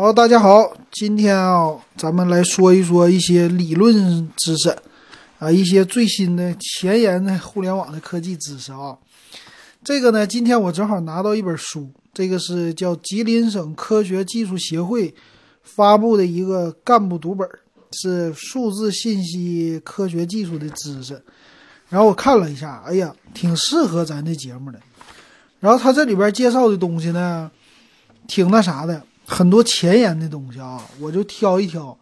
好，大家好，今天啊，咱们来说一说一些理论知识啊，一些最新的前沿的互联网的科技知识啊。这个呢，今天我正好拿到一本书，这个是叫吉林省科学技术协会发布的一个干部读本，是数字信息科学技术的知识。然后我看了一下，哎呀，挺适合咱这节目的。然后他这里边介绍的东西呢，挺那啥的。很多前沿的东西啊，我就挑一挑，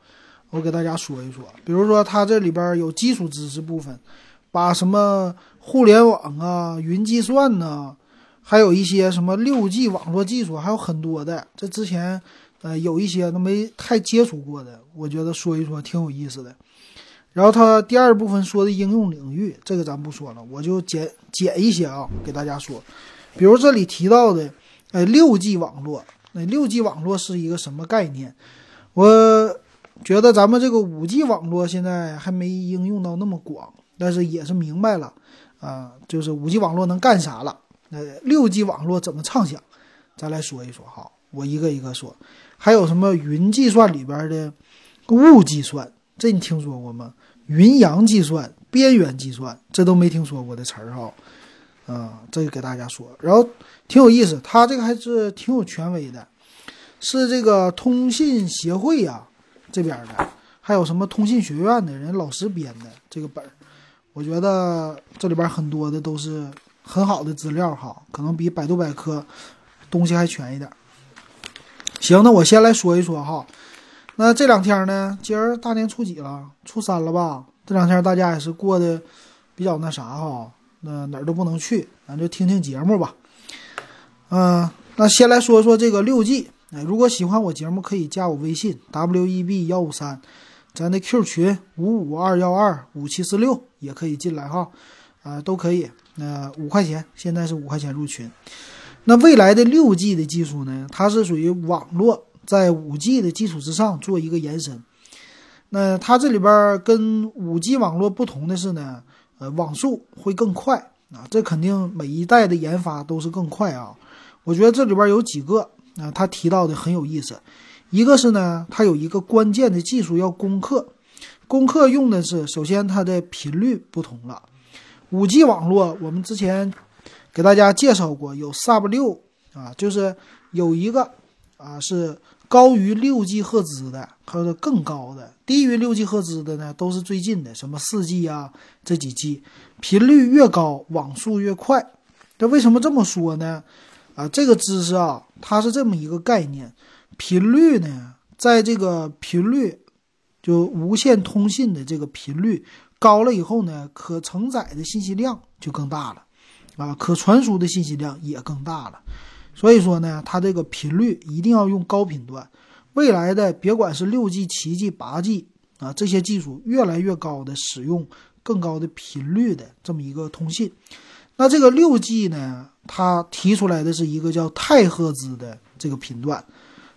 我给大家说一说。比如说，它这里边有基础知识部分，把什么互联网啊、云计算呐，还有一些什么六 G 网络技术，还有很多的。这之前呃有一些都没太接触过的，我觉得说一说挺有意思的。然后它第二部分说的应用领域，这个咱不说了，我就简简一些啊，给大家说。比如这里提到的，呃，六 G 网络。那六 G 网络是一个什么概念？我觉得咱们这个五 G 网络现在还没应用到那么广，但是也是明白了啊，就是五 G 网络能干啥了。那六 G 网络怎么畅想？咱来说一说哈，我一个一个说。还有什么云计算里边的物计算，这你听说过吗？云阳计算、边缘计算，这都没听说过的词儿哈。啊，这个给大家说，然后挺有意思，他这个还是挺有权威的，是这个通信协会呀这边的，还有什么通信学院的人老师编的这个本儿，我觉得这里边很多的都是很好的资料哈，可能比百度百科东西还全一点。行，那我先来说一说哈，那这两天呢，今儿大年初几了？初三了吧？这两天大家也是过得比较那啥哈。那哪儿都不能去，咱就听听节目吧。嗯，那先来说说这个六 G。哎，如果喜欢我节目，可以加我微信 w e b 幺五三，咱的 Q 群五五二幺二五七四六也可以进来哈。啊，都可以。那五块钱，现在是五块钱入群。那未来的六 G 的技术呢？它是属于网络在五 G 的基础之上做一个延伸。那它这里边跟五 G 网络不同的是呢？呃，网速会更快啊，这肯定每一代的研发都是更快啊。我觉得这里边有几个啊，他提到的很有意思。一个是呢，它有一个关键的技术要攻克，攻克用的是首先它的频率不同了。五 G 网络我们之前给大家介绍过，有 Sub 六啊，就是有一个啊是。高于六 G 赫兹的，还有更高的，低于六 G 赫兹的呢，都是最近的，什么四 G 啊，这几 G，频率越高，网速越快。这为什么这么说呢？啊，这个知识啊，它是这么一个概念，频率呢，在这个频率就无线通信的这个频率高了以后呢，可承载的信息量就更大了，啊，可传输的信息量也更大了。所以说呢，它这个频率一定要用高频段。未来的别管是六 G、七 G、八 G 啊，这些技术越来越高的使用更高的频率的这么一个通信。那这个六 G 呢，它提出来的是一个叫太赫兹的这个频段。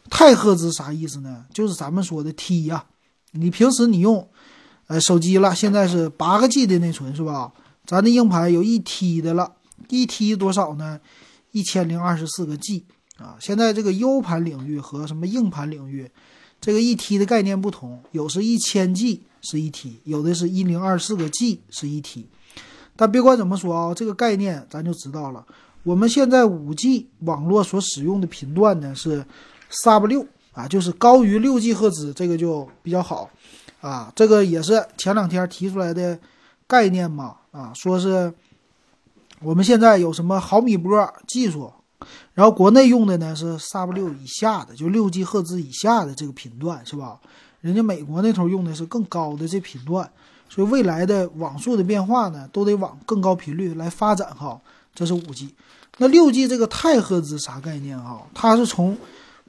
太赫兹啥意思呢？就是咱们说的 T 呀。你平时你用呃手机了，现在是八个 G 的内存是吧？咱的硬盘有一 T 的了，一 T 多少呢？一千零二十四个 G 啊！现在这个 U 盘领域和什么硬盘领域，这个一 T 的概念不同，有是一千 G 是一 T，有的是一零二四个 G 是一 T。但别管怎么说啊，这个概念咱就知道了。我们现在五 G 网络所使用的频段呢是 Sub 六啊，就是高于六 G 赫兹，这个就比较好啊。这个也是前两天提出来的概念嘛啊，说是。我们现在有什么毫米波技术？然后国内用的呢是 Sub 六以下的，就六 G 赫兹以下的这个频段，是吧？人家美国那头用的是更高的这频段，所以未来的网速的变化呢，都得往更高频率来发展哈。这是五 G，那六 G 这个太赫兹啥概念哈？它是从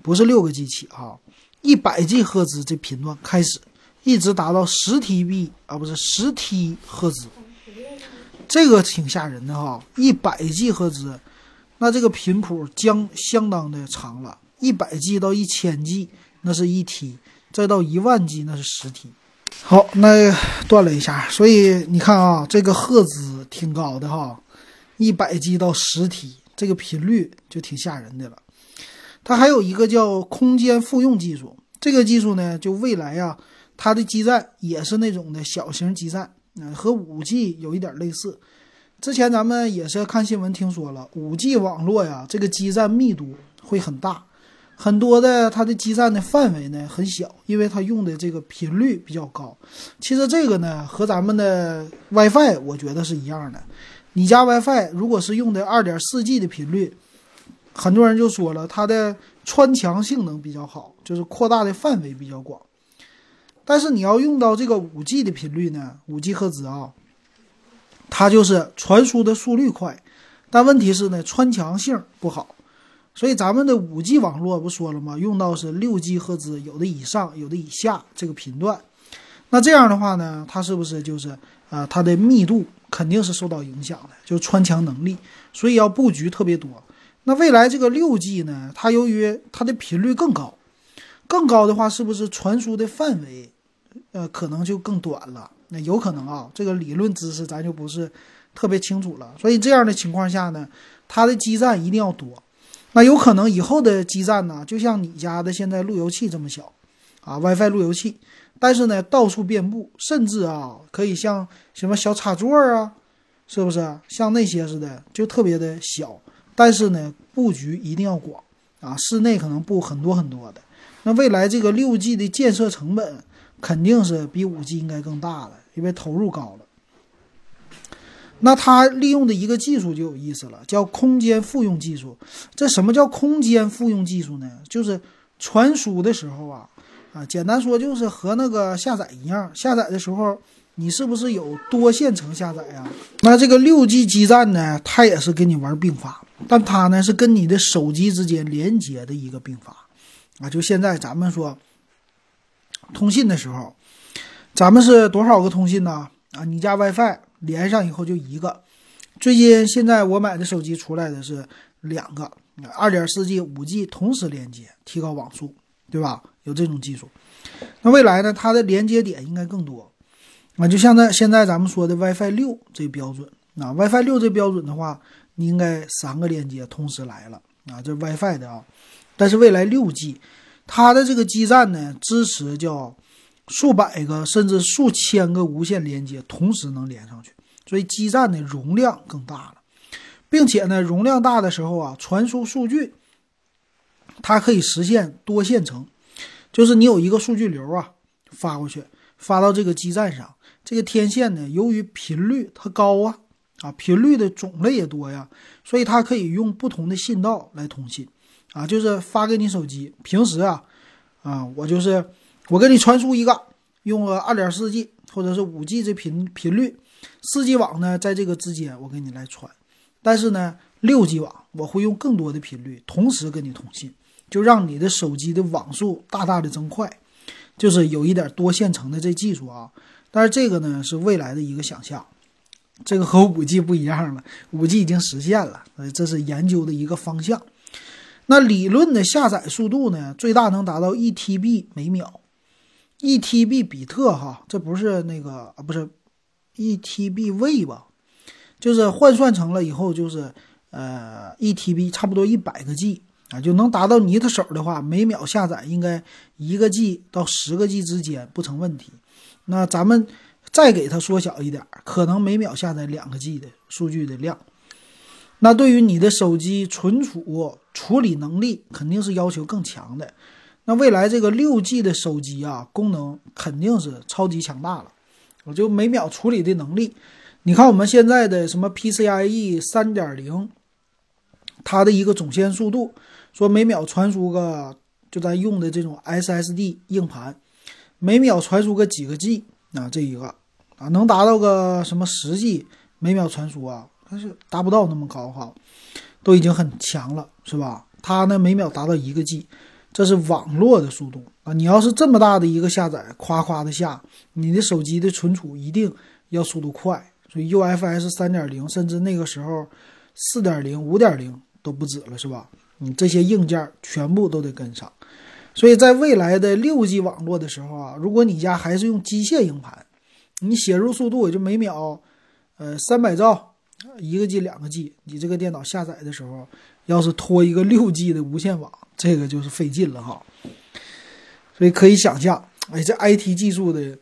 不是六个 G 起哈，一百 G 赫兹这频段开始，一直达到十 TB 啊，不是十 T 赫兹。这个挺吓人的哈，一百 G 赫兹，那这个频谱将相当的长了。一百 G 到一千 G，那是一 T，再到一万 G，那是十 T。好，那断了一下，所以你看啊，这个赫兹挺高的哈，一百 G 到十 T，这个频率就挺吓人的了。它还有一个叫空间复用技术，这个技术呢，就未来呀，它的基站也是那种的小型基站，嗯，和五 G 有一点类似。之前咱们也是看新闻听说了，五 G 网络呀，这个基站密度会很大，很多的它的基站的范围呢很小，因为它用的这个频率比较高。其实这个呢和咱们的 WiFi 我觉得是一样的。你家 WiFi 如果是用的二点四 G 的频率，很多人就说了它的穿墙性能比较好，就是扩大的范围比较广。但是你要用到这个五 G 的频率呢，五 G 赫兹啊。它就是传输的速率快，但问题是呢，穿墙性不好。所以咱们的五 G 网络不说了吗？用到是六 G 赫兹，有的以上，有的以下这个频段。那这样的话呢，它是不是就是啊，它的密度肯定是受到影响的，就穿墙能力。所以要布局特别多。那未来这个六 G 呢，它由于它的频率更高，更高的话，是不是传输的范围，呃，可能就更短了？那有可能啊，这个理论知识咱就不是特别清楚了。所以这样的情况下呢，它的基站一定要多。那有可能以后的基站呢，就像你家的现在路由器这么小啊，WiFi 路由器，但是呢到处遍布，甚至啊可以像什么小插座啊，是不是像那些似的，就特别的小。但是呢布局一定要广啊，室内可能布很多很多的。那未来这个六 G 的建设成本肯定是比五 G 应该更大了。因为投入高了，那它利用的一个技术就有意思了，叫空间复用技术。这什么叫空间复用技术呢？就是传输的时候啊，啊，简单说就是和那个下载一样，下载的时候你是不是有多线程下载呀？那这个六 G 基站呢，它也是跟你玩并发，但它呢是跟你的手机之间连接的一个并发啊。就现在咱们说通信的时候。咱们是多少个通信呢？啊，你家 WiFi 连上以后就一个。最近现在我买的手机出来的是两个，二点四 G、五 G 同时连接，提高网速，对吧？有这种技术。那未来呢？它的连接点应该更多。啊，就像在现在咱们说的 WiFi 六这标准，啊，WiFi 六这标准的话，你应该三个连接同时来了。啊，这 WiFi 的啊。但是未来六 G，它的这个基站呢，支持叫。数百个甚至数千个无线连接同时能连上去，所以基站的容量更大了，并且呢，容量大的时候啊，传输数据它可以实现多线程，就是你有一个数据流啊发过去，发到这个基站上，这个天线呢，由于频率它高啊啊，频率的种类也多呀，所以它可以用不同的信道来通信啊，就是发给你手机，平时啊啊，我就是。我给你传输一个，用个二点四 G 或者是五 G 这频频率，四 G 网呢，在这个之间我给你来传，但是呢，六 G 网我会用更多的频率同时跟你通信，就让你的手机的网速大大的增快，就是有一点多线程的这技术啊。但是这个呢是未来的一个想象，这个和五 G 不一样了，五 G 已经实现了，呃，这是研究的一个方向。那理论的下载速度呢，最大能达到一 TB 每秒。一 TB 比特哈，这不是那个啊，不是一 TB 位吧？就是换算成了以后就是呃一 TB 差不多一百个 G 啊，就能达到你的手的话，每秒下载应该一个 G 到十个 G 之间不成问题。那咱们再给它缩小一点，可能每秒下载两个 G 的数据的量。那对于你的手机存储处理能力，肯定是要求更强的。那未来这个六 G 的手机啊，功能肯定是超级强大了。我就每秒处理的能力，你看我们现在的什么 PCIe 三点零，它的一个总线速度，说每秒传输个，就咱用的这种 SSD 硬盘，每秒传输个几个 G 啊，这一个啊，能达到个什么十 G 每秒传输啊，但是达不到那么高哈，都已经很强了，是吧？它呢每秒达到一个 G。这是网络的速度啊！你要是这么大的一个下载，夸夸的下，你的手机的存储一定要速度快。所以 UFS 三点零，甚至那个时候四点零、五点零都不止了，是吧？你这些硬件全部都得跟上。所以在未来的六 G 网络的时候啊，如果你家还是用机械硬盘，你写入速度也就每秒呃三百兆，一个 G、两个 G，你这个电脑下载的时候要是拖一个六 G 的无线网，这个就是费劲了哈。所以可以想象，哎，这 IT 技术的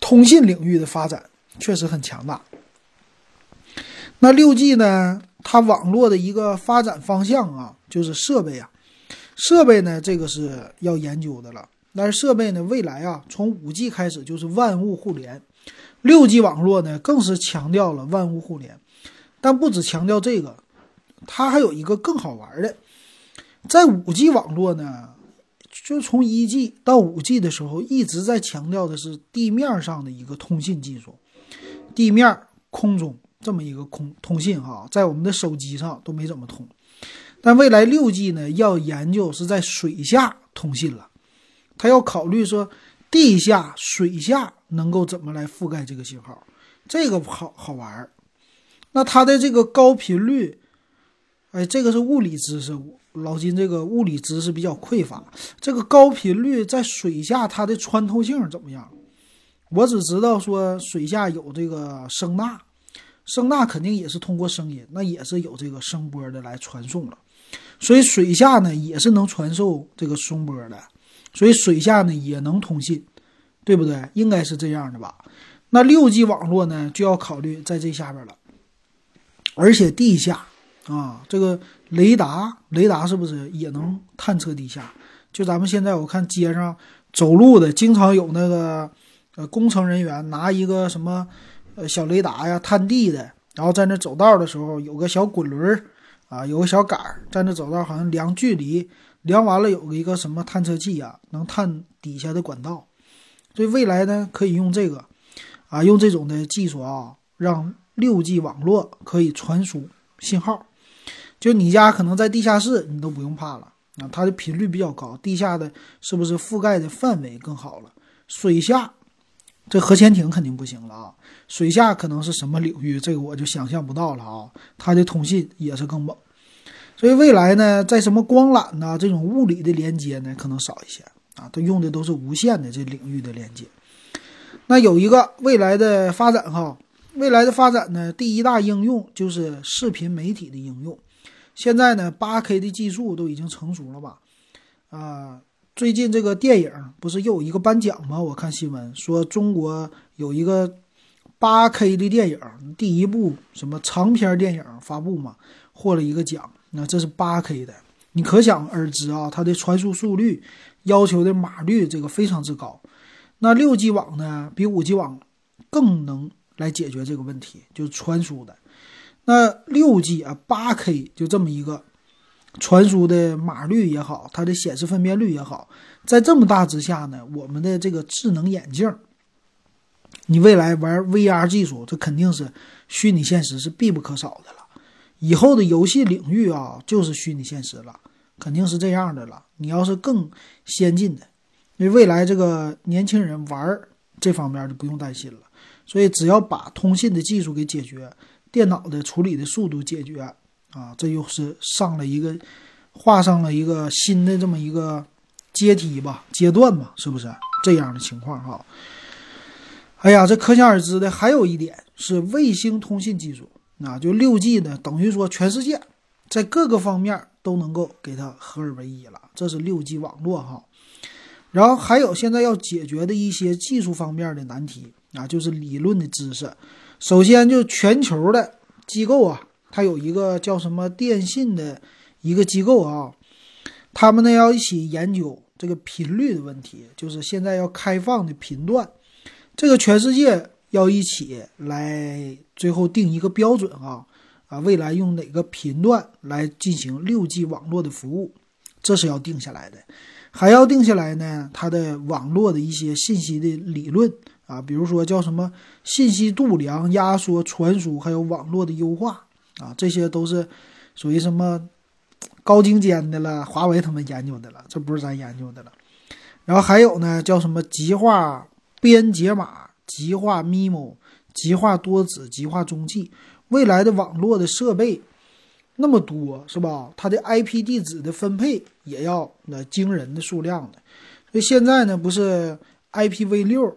通信领域的发展确实很强大。那六 G 呢？它网络的一个发展方向啊，就是设备啊，设备呢，这个是要研究的了。但是设备呢，未来啊，从五 G 开始就是万物互联，六 G 网络呢，更是强调了万物互联。但不只强调这个，它还有一个更好玩的，在五 G 网络呢，就从一 G 到五 G 的时候，一直在强调的是地面上的一个通信技术，地面、空中。这么一个空通信哈，在我们的手机上都没怎么通，但未来六 G 呢，要研究是在水下通信了，它要考虑说地下、水下能够怎么来覆盖这个信号，这个好好玩儿。那它的这个高频率，哎，这个是物理知识，老金这个物理知识比较匮乏。这个高频率在水下它的穿透性怎么样？我只知道说水下有这个声呐。声呐肯定也是通过声音，那也是有这个声波的来传送了，所以水下呢也是能传授这个声波的，所以水下呢也能通信，对不对？应该是这样的吧？那六 G 网络呢就要考虑在这下边了，而且地下啊，这个雷达，雷达是不是也能探测地下？就咱们现在我看街上走路的，经常有那个呃工程人员拿一个什么。呃，小雷达呀，探地的，然后在那走道的时候，有个小滚轮，啊，有个小杆儿，在那走道好像量距离，量完了有一个什么探测器呀，能探底下的管道。所以未来呢，可以用这个，啊，用这种的技术啊，让六 G 网络可以传输信号。就你家可能在地下室，你都不用怕了啊，它的频率比较高，地下的是不是覆盖的范围更好了？水下。这核潜艇肯定不行了啊！水下可能是什么领域？这个我就想象不到了啊！它的通信也是更猛，所以未来呢，在什么光缆呐这种物理的连接呢，可能少一些啊，它用的都是无线的这领域的连接。那有一个未来的发展哈，未来的发展呢，第一大应用就是视频媒体的应用。现在呢，八 K 的技术都已经成熟了吧？啊。最近这个电影不是又有一个颁奖吗？我看新闻说中国有一个八 K 的电影，第一部什么长片电影发布嘛，获了一个奖。那这是八 K 的，你可想而知啊，它的传输速率要求的码率这个非常之高。那六 G 网呢，比五 G 网更能来解决这个问题，就是传输的。那六 G 啊，八 K 就这么一个。传输的码率也好，它的显示分辨率也好，在这么大之下呢，我们的这个智能眼镜，你未来玩 VR 技术，这肯定是虚拟现实是必不可少的了。以后的游戏领域啊，就是虚拟现实了，肯定是这样的了。你要是更先进的，因为未来这个年轻人玩这方面就不用担心了。所以只要把通信的技术给解决，电脑的处理的速度解决。啊，这又是上了一个，画上了一个新的这么一个阶梯吧，阶段吧，是不是这样的情况哈？哎呀，这可想而知的。还有一点是卫星通信技术，那就六 G 呢，等于说全世界在各个方面都能够给它合二为一了，这是六 G 网络哈。然后还有现在要解决的一些技术方面的难题啊，就是理论的知识。首先就全球的机构啊。它有一个叫什么电信的一个机构啊，他们呢要一起研究这个频率的问题，就是现在要开放的频段，这个全世界要一起来最后定一个标准啊啊，未来用哪个频段来进行六 G 网络的服务，这是要定下来的，还要定下来呢，它的网络的一些信息的理论啊，比如说叫什么信息度量、压缩、传输，还有网络的优化。啊，这些都是属于什么高精尖的了？华为他们研究的了，这不是咱研究的了。然后还有呢，叫什么极化编解码、极化 MIMO、极化多子、极化中继。未来的网络的设备那么多，是吧？它的 IP 地址的分配也要那惊人的数量的。所以现在呢，不是 IPv6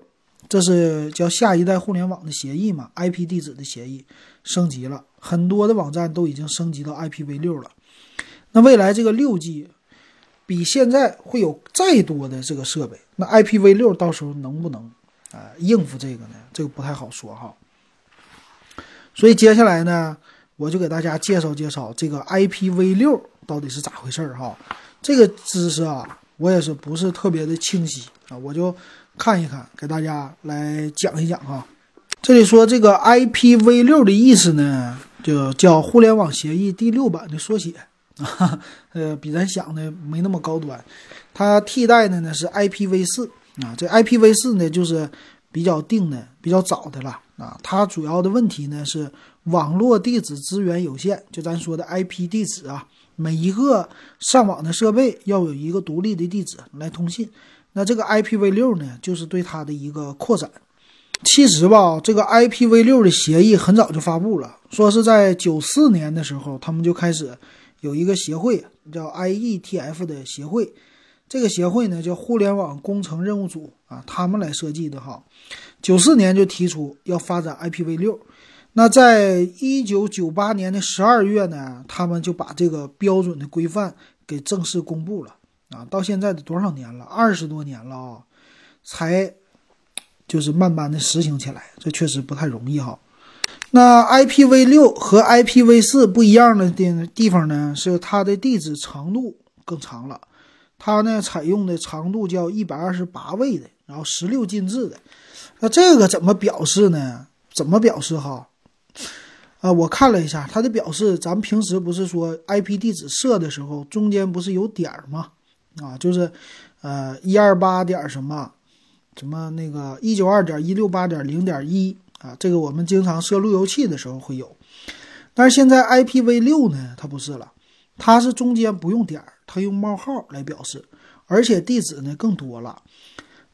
这是叫下一代互联网的协议嘛？IP 地址的协议升级了，很多的网站都已经升级到 IPv6 了。那未来这个六 G 比现在会有再多的这个设备，那 IPv6 到时候能不能啊应付这个呢？这个不太好说哈。所以接下来呢，我就给大家介绍介绍这个 IPv6 到底是咋回事儿哈。这个知识啊，我也是不是特别的清晰啊，我就看一看，给大家来讲一讲哈。这里说这个 IPv6 的意思呢，就叫互联网协议第六版的缩写啊，呃，比咱想的没那么高端。它替代的呢是 IPv4 啊，这 IPv4 呢就是比较定的、比较早的了。啊，它主要的问题呢是网络地址资源有限，就咱说的 IP 地址啊，每一个上网的设备要有一个独立的地址来通信。那这个 IPv6 呢，就是对它的一个扩展。其实吧，这个 IPv6 的协议很早就发布了，说是在九四年的时候，他们就开始有一个协会叫 IETF 的协会。这个协会呢叫互联网工程任务组啊，他们来设计的哈。九四年就提出要发展 IPv6，那在一九九八年的十二月呢，他们就把这个标准的规范给正式公布了啊。到现在的多少年了？二十多年了啊，才就是慢慢的实行起来，这确实不太容易哈。那 IPv6 和 IPv4 不一样的地地方呢，是它的地址长度更长了。它呢采用的长度叫一百二十八位的，然后十六进制的。那这个怎么表示呢？怎么表示哈？啊，我看了一下，它的表示，咱们平时不是说 IP 地址设的时候，中间不是有点儿吗？啊，就是呃一二八点什么什么那个一九二点一六八点零点一啊，这个我们经常设路由器的时候会有。但是现在 IPv6 呢，它不是了，它是中间不用点。它用冒号来表示，而且地址呢更多了。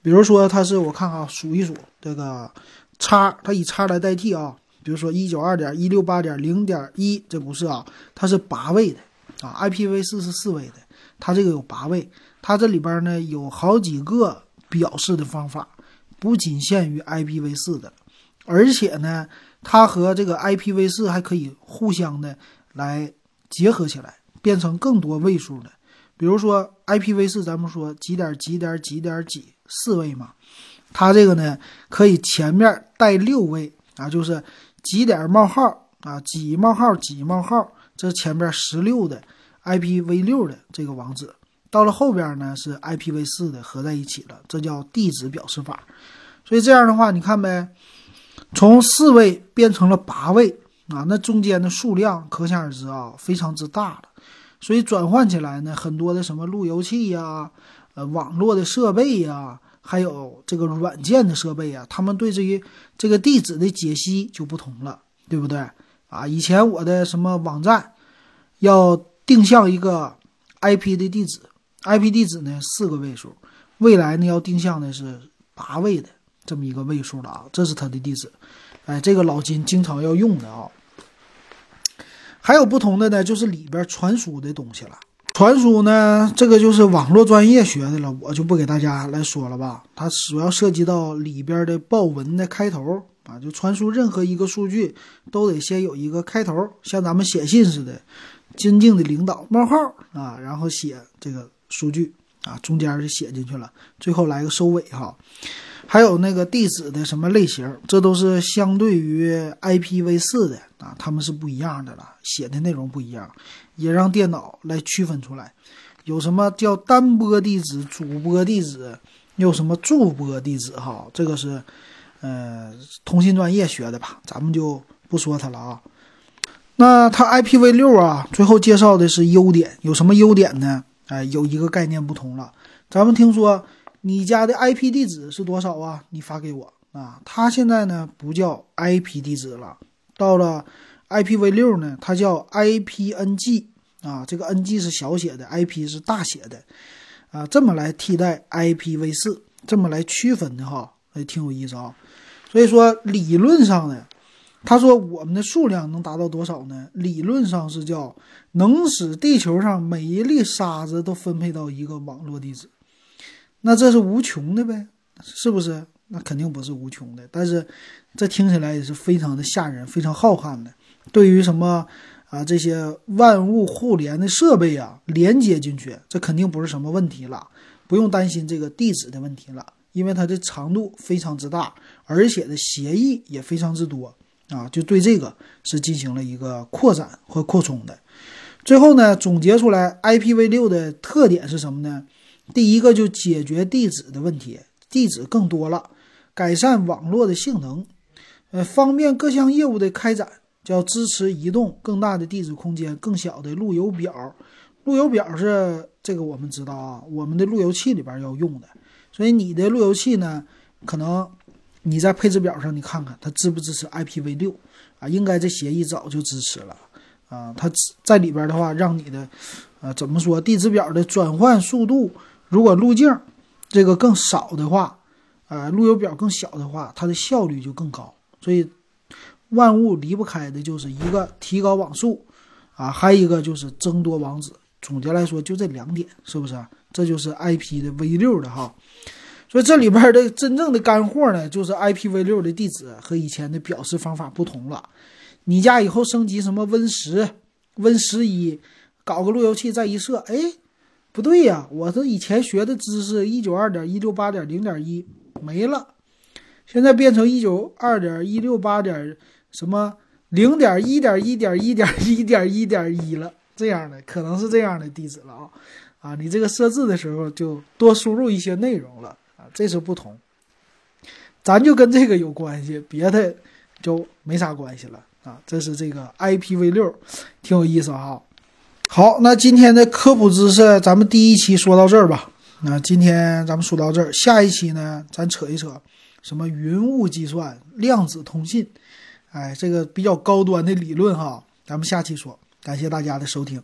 比如说，它是我看看数一数这个叉，它以叉来代替啊。比如说一九二点一六八点零点一，这不是啊，它是八位的啊。IPv4 是四位的，它这个有八位。它这里边呢有好几个表示的方法，不仅限于 IPv4 的，而且呢，它和这个 IPv4 还可以互相的来结合起来，变成更多位数的。比如说 IPv4，咱们说几点几点几点几四位嘛，它这个呢可以前面带六位啊，就是几点冒号啊，几冒号几冒号，这前边十六的 IPv6 的这个网址，到了后边呢是 IPv4 的合在一起了，这叫地址表示法。所以这样的话，你看呗，从四位变成了八位啊，那中间的数量可想而知啊，非常之大了。所以转换起来呢，很多的什么路由器呀、呃网络的设备呀，还有这个软件的设备呀，他们对这些这个地址的解析就不同了，对不对啊？以前我的什么网站要定向一个 IP 的地址，IP 地址呢四个位数，未来呢要定向的是八位的这么一个位数了啊，这是它的地址。哎，这个老金经常要用的啊。还有不同的呢，就是里边传输的东西了。传输呢，这个就是网络专业学的了，我就不给大家来说了吧。它主要涉及到里边的报文的开头啊，就传输任何一个数据都得先有一个开头，像咱们写信似的，尊敬的领导冒号啊，然后写这个数据啊，中间就写进去了，最后来个收尾哈。还有那个地址的什么类型，这都是相对于 IPv4 的啊，他们是不一样的了，写的内容不一样，也让电脑来区分出来，有什么叫单播地址、主播地址，有什么驻播地址哈，这个是呃通信专业学的吧，咱们就不说它了啊。那它 IPv6 啊，最后介绍的是优点，有什么优点呢？哎，有一个概念不同了，咱们听说。你家的 IP 地址是多少啊？你发给我啊。它现在呢不叫 IP 地址了，到了 IPv6 呢，它叫 IPNG 啊。这个 NG 是小写的，IP 是大写的啊。这么来替代 IPv4，这么来区分的哈，也挺有意思啊。所以说理论上呢，他说我们的数量能达到多少呢？理论上是叫能使地球上每一粒沙子都分配到一个网络地址。那这是无穷的呗，是不是？那肯定不是无穷的。但是这听起来也是非常的吓人，非常浩瀚的。对于什么啊这些万物互联的设备啊，连接进去，这肯定不是什么问题了，不用担心这个地址的问题了，因为它的长度非常之大，而且的协议也非常之多啊，就对这个是进行了一个扩展和扩充的。最后呢，总结出来，IPv6 的特点是什么呢？第一个就解决地址的问题，地址更多了，改善网络的性能，呃，方便各项业务的开展，叫支持移动更大的地址空间、更小的路由表。路由表是这个我们知道啊，我们的路由器里边要用的，所以你的路由器呢，可能你在配置表上你看看它支不支持 IPv6 啊？应该这协议早就支持了啊，它在里边的话，让你的呃怎么说地址表的转换速度。如果路径这个更少的话，呃，路由表更小的话，它的效率就更高。所以，万物离不开的就是一个提高网速，啊，还有一个就是增多网址。总结来说，就这两点，是不是？这就是 IP 的 V 六的哈。所以这里边的真正的干货呢，就是 IPv 六的地址和以前的表示方法不同了。你家以后升级什么 Win 十、Win 十一，搞个路由器再一设，哎。不对呀，我是以前学的知识，一九二点一六八点零点一没了，现在变成一九二点一六八点什么零点一点一点一点一点一点一了，这样的可能是这样的地址了啊啊！你这个设置的时候就多输入一些内容了啊，这是不同，咱就跟这个有关系，别的就没啥关系了啊。这是这个 IPv 六，挺有意思哈。好，那今天的科普知识，咱们第一期说到这儿吧。那今天咱们说到这儿，下一期呢，咱扯一扯什么云雾计算、量子通信，哎，这个比较高端的理论哈，咱们下期说。感谢大家的收听。